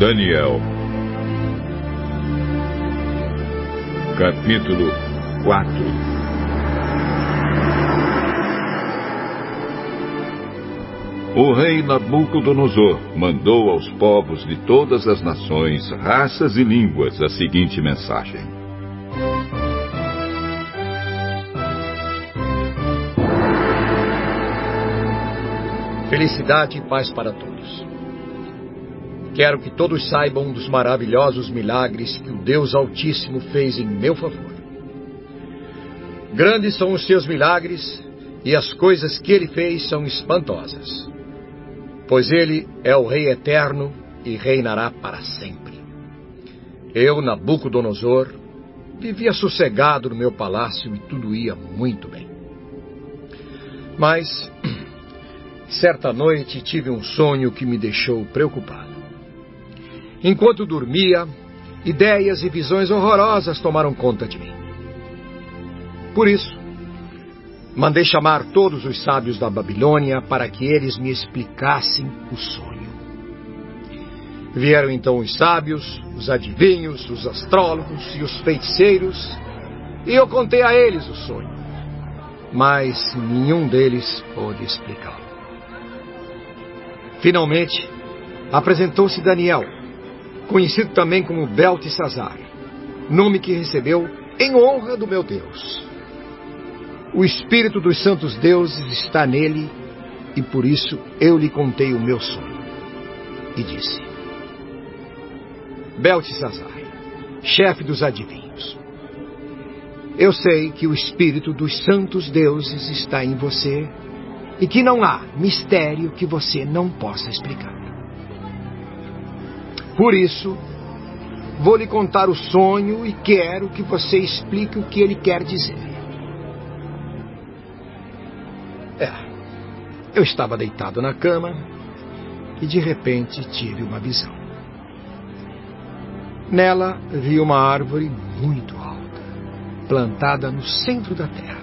Daniel, capítulo 4 O rei Nabucodonosor mandou aos povos de todas as nações, raças e línguas a seguinte mensagem: Felicidade e paz para todos. Quero que todos saibam dos maravilhosos milagres que o Deus Altíssimo fez em meu favor. Grandes são os seus milagres e as coisas que ele fez são espantosas. Pois ele é o Rei eterno e reinará para sempre. Eu, Nabucodonosor, vivia sossegado no meu palácio e tudo ia muito bem. Mas Certa noite tive um sonho que me deixou preocupado. Enquanto dormia, ideias e visões horrorosas tomaram conta de mim. Por isso, mandei chamar todos os sábios da Babilônia para que eles me explicassem o sonho. Vieram então os sábios, os adivinhos, os astrólogos e os feiticeiros, e eu contei a eles o sonho. Mas nenhum deles pôde explicá-lo. Finalmente, apresentou-se Daniel, conhecido também como Beltesazar, nome que recebeu em honra do meu Deus. O Espírito dos Santos Deuses está nele e por isso eu lhe contei o meu sonho. E disse: Beltesazar, chefe dos adivinhos, eu sei que o Espírito dos Santos Deuses está em você e que não há mistério que você não possa explicar. Por isso, vou lhe contar o sonho e quero que você explique o que ele quer dizer. É, eu estava deitado na cama e de repente tive uma visão. Nela vi uma árvore muito alta, plantada no centro da terra.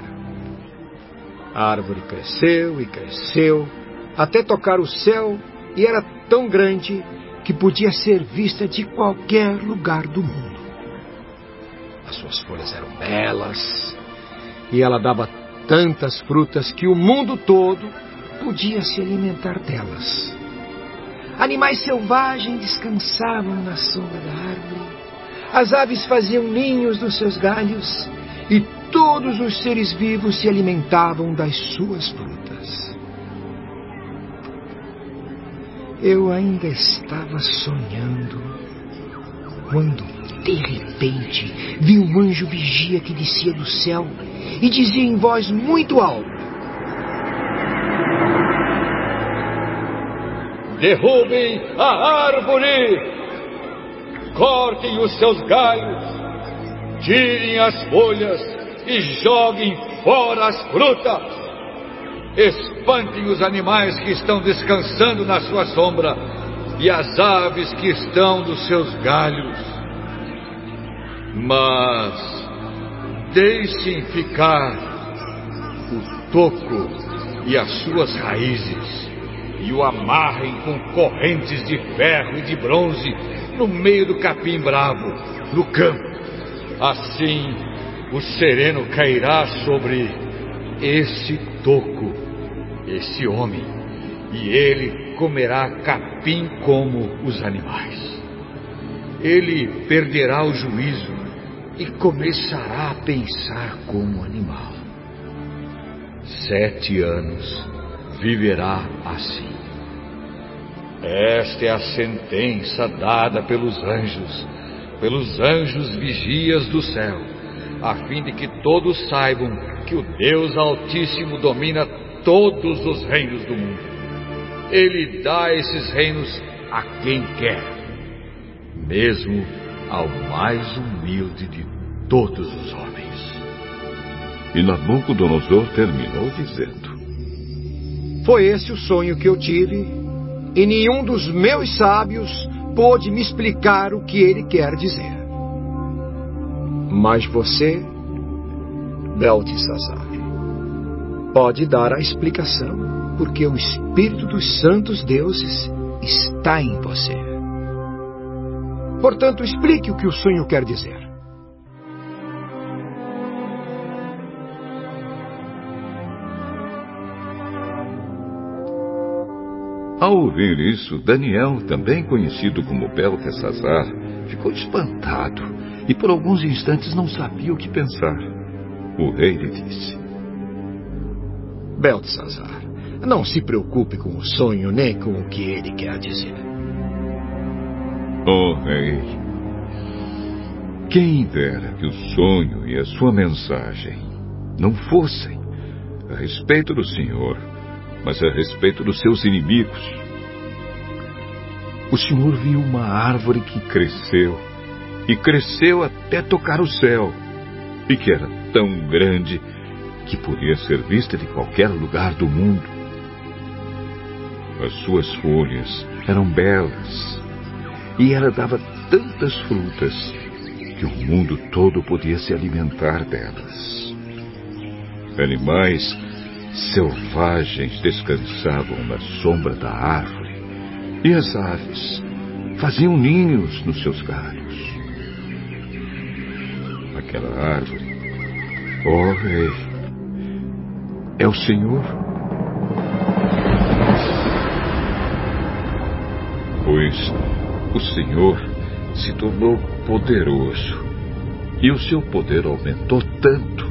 A árvore cresceu e cresceu até tocar o céu e era tão grande que podia ser vista de qualquer lugar do mundo. As suas folhas eram belas e ela dava tantas frutas que o mundo todo podia se alimentar delas. Animais selvagens descansavam na sombra da árvore. As aves faziam ninhos nos seus galhos e todos os seres vivos se alimentavam das suas frutas. Eu ainda estava sonhando quando, de repente, vi um anjo vigia que descia do céu e dizia em voz muito alta: Derrubem a árvore! Cortem os seus galhos! Tirem as folhas e joguem fora as frutas. Espantem os animais que estão descansando na sua sombra e as aves que estão nos seus galhos. Mas deixem ficar o toco e as suas raízes e o amarrem com correntes de ferro e de bronze no meio do capim bravo, no campo. Assim o sereno cairá sobre esse toco, esse homem, e ele comerá capim como os animais. Ele perderá o juízo e começará a pensar como animal. Sete anos viverá assim. Esta é a sentença dada pelos anjos, pelos anjos vigias do céu a fim de que todos saibam que o Deus Altíssimo domina todos os reinos do mundo. Ele dá esses reinos a quem quer, mesmo ao mais humilde de todos os homens. E Nabucodonosor terminou dizendo: Foi esse o sonho que eu tive, e nenhum dos meus sábios pôde me explicar o que ele quer dizer. Mas você, Beltesazar, pode dar a explicação, porque o Espírito dos Santos Deuses está em você. Portanto, explique o que o sonho quer dizer. Ao ouvir isso, Daniel, também conhecido como Beltesazar, ficou espantado e por alguns instantes não sabia o que pensar. O rei lhe disse: Beltesazar, não se preocupe com o sonho nem com o que ele quer dizer. Oh rei, quem dera que o sonho e a sua mensagem não fossem a respeito do Senhor, mas a respeito dos seus inimigos. O Senhor viu uma árvore que cresceu, e cresceu até tocar o céu, e que era tão grande podia ser vista de qualquer lugar do mundo. As suas folhas eram belas, e ela dava tantas frutas que o mundo todo podia se alimentar delas. Animais selvagens descansavam na sombra da árvore, e as aves faziam ninhos nos seus galhos. Aquela árvore, oh, rei, é o Senhor. Pois o Senhor se tornou poderoso, e o seu poder aumentou tanto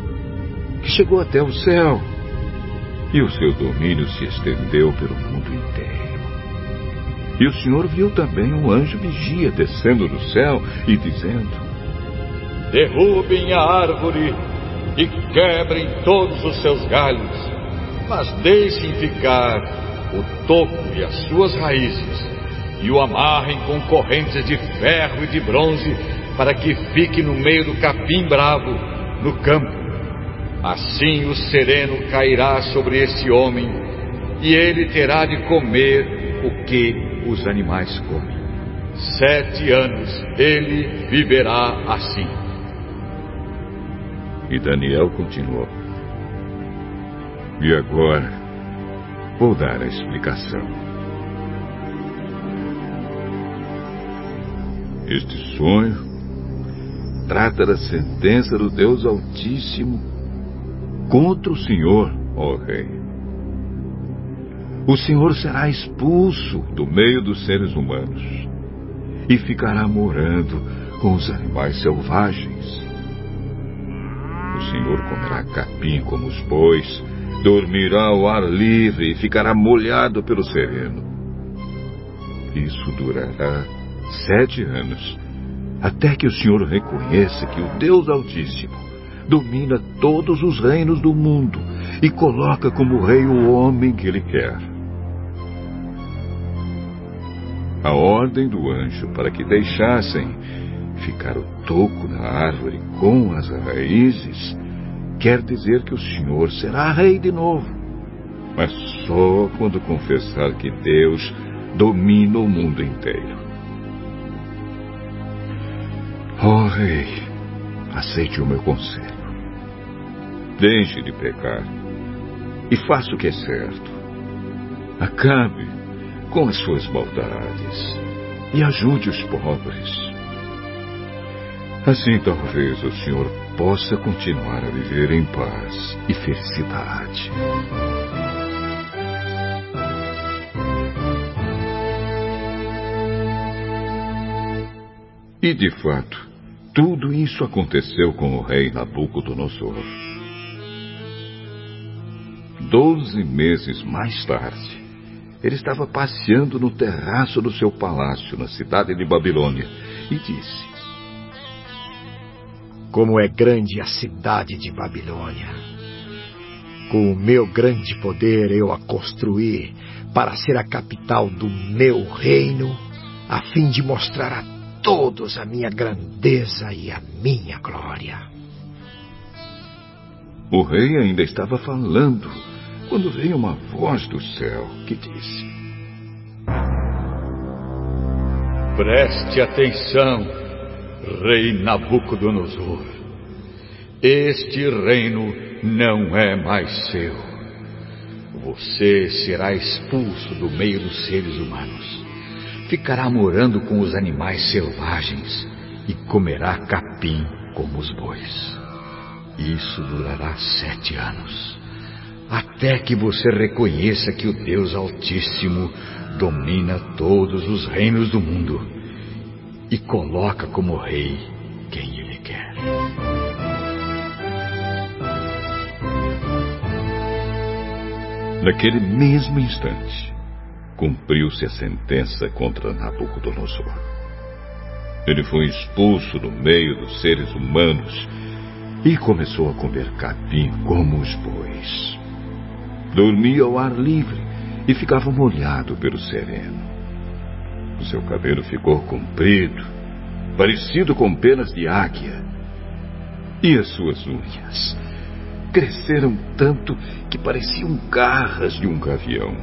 que chegou até o céu e o seu domínio se estendeu pelo mundo inteiro. E o Senhor viu também um anjo vigia descendo do céu e dizendo: Derrubem a árvore e quebrem todos os seus galhos, mas deixem ficar o toco e as suas raízes, e o amarrem com correntes de ferro e de bronze, para que fique no meio do capim bravo, no campo Assim o sereno cairá sobre esse homem, e ele terá de comer o que os animais comem. Sete anos ele viverá assim. E Daniel continuou. E agora vou dar a explicação. Este sonho trata da sentença do Deus Altíssimo contra o Senhor, ó Rei. O Senhor será expulso do meio dos seres humanos e ficará morando com os animais selvagens. Senhor comerá capim como os bois, dormirá ao ar livre e ficará molhado pelo sereno. Isso durará sete anos, até que o Senhor reconheça que o Deus Altíssimo domina todos os reinos do mundo e coloca como rei o homem que ele quer. A ordem do anjo para que deixassem ficar o toco da árvore com as raízes quer dizer que o Senhor será rei de novo, mas só quando confessar que Deus domina o mundo inteiro. Oh, rei, aceite o meu conselho. Deixe de pecar e faça o que é certo. Acabe com as suas maldades e ajude os pobres. Assim talvez o Senhor possa continuar a viver em paz e felicidade. E de fato, tudo isso aconteceu com o rei Nabucodonosor. Doze meses mais tarde, ele estava passeando no terraço do seu palácio na cidade de Babilônia e disse: Como é grande a cidade de Babilônia! Com o meu grande poder eu a construí para ser a capital do meu reino, a fim de mostrar a todos a minha grandeza e a minha glória. O rei ainda estava falando quando veio uma voz do céu que disse: Preste atenção, rei Nabucodonosor. Este reino não é mais seu. Você será expulso do meio dos seres humanos ficará morando com os animais selvagens e comerá capim como os bois. Isso durará sete anos, até que você reconheça que o Deus Altíssimo domina todos os reinos do mundo e coloca como rei quem ele quer. Naquele mesmo instante, cumpriu-se a sentença contra Nabucodonosor. Ele foi expulso do meio dos seres humanos e começou a comer capim como os bois. Dormia ao ar livre e ficava molhado pelo sereno. O seu cabelo ficou comprido, parecido com penas de águia, e as suas unhas cresceram tanto que pareciam garras de um gavião.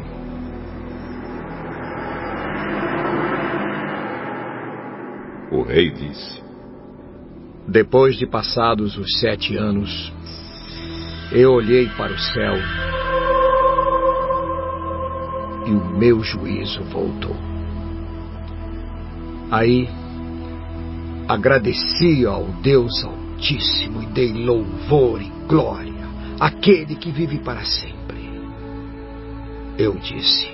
O rei disse: Depois de passados os sete anos, eu olhei para o céu e o meu juízo voltou. Aí agradeci ao Deus Altíssimo e dei louvor e glória aquele que vive para sempre. Eu disse: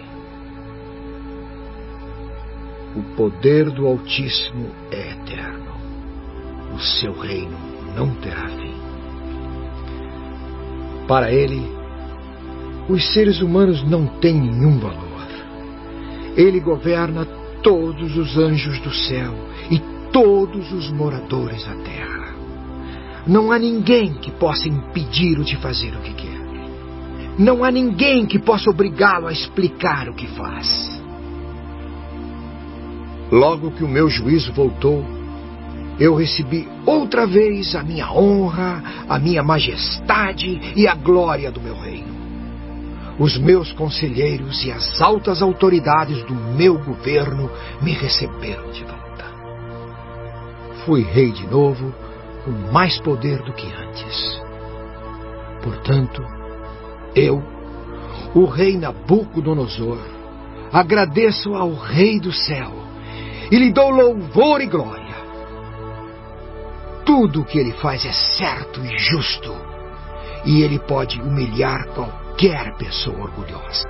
O poder do Altíssimo é eterno, o seu reino não terá fim. Para ele, os seres humanos não têm nenhum valor. Ele governa todos os anjos do céu e todos os moradores da terra. Não há ninguém que possa impedi-lo de fazer o que quer. Não há ninguém que possa obrigá-lo a explicar o que faz. Logo que o meu juízo voltou, eu recebi outra vez a minha honra, a minha majestade e a glória do meu reino. Os meus conselheiros e as altas autoridades do meu governo me receberam de volta. Fui rei de novo com mais poder do que antes. Portanto, eu, o rei Nabucodonosor, agradeço ao Rei do céu e lhe dou louvor e glória. Tudo o que ele faz é certo e justo, e ele pode humilhar qualquer pessoa orgulhosa.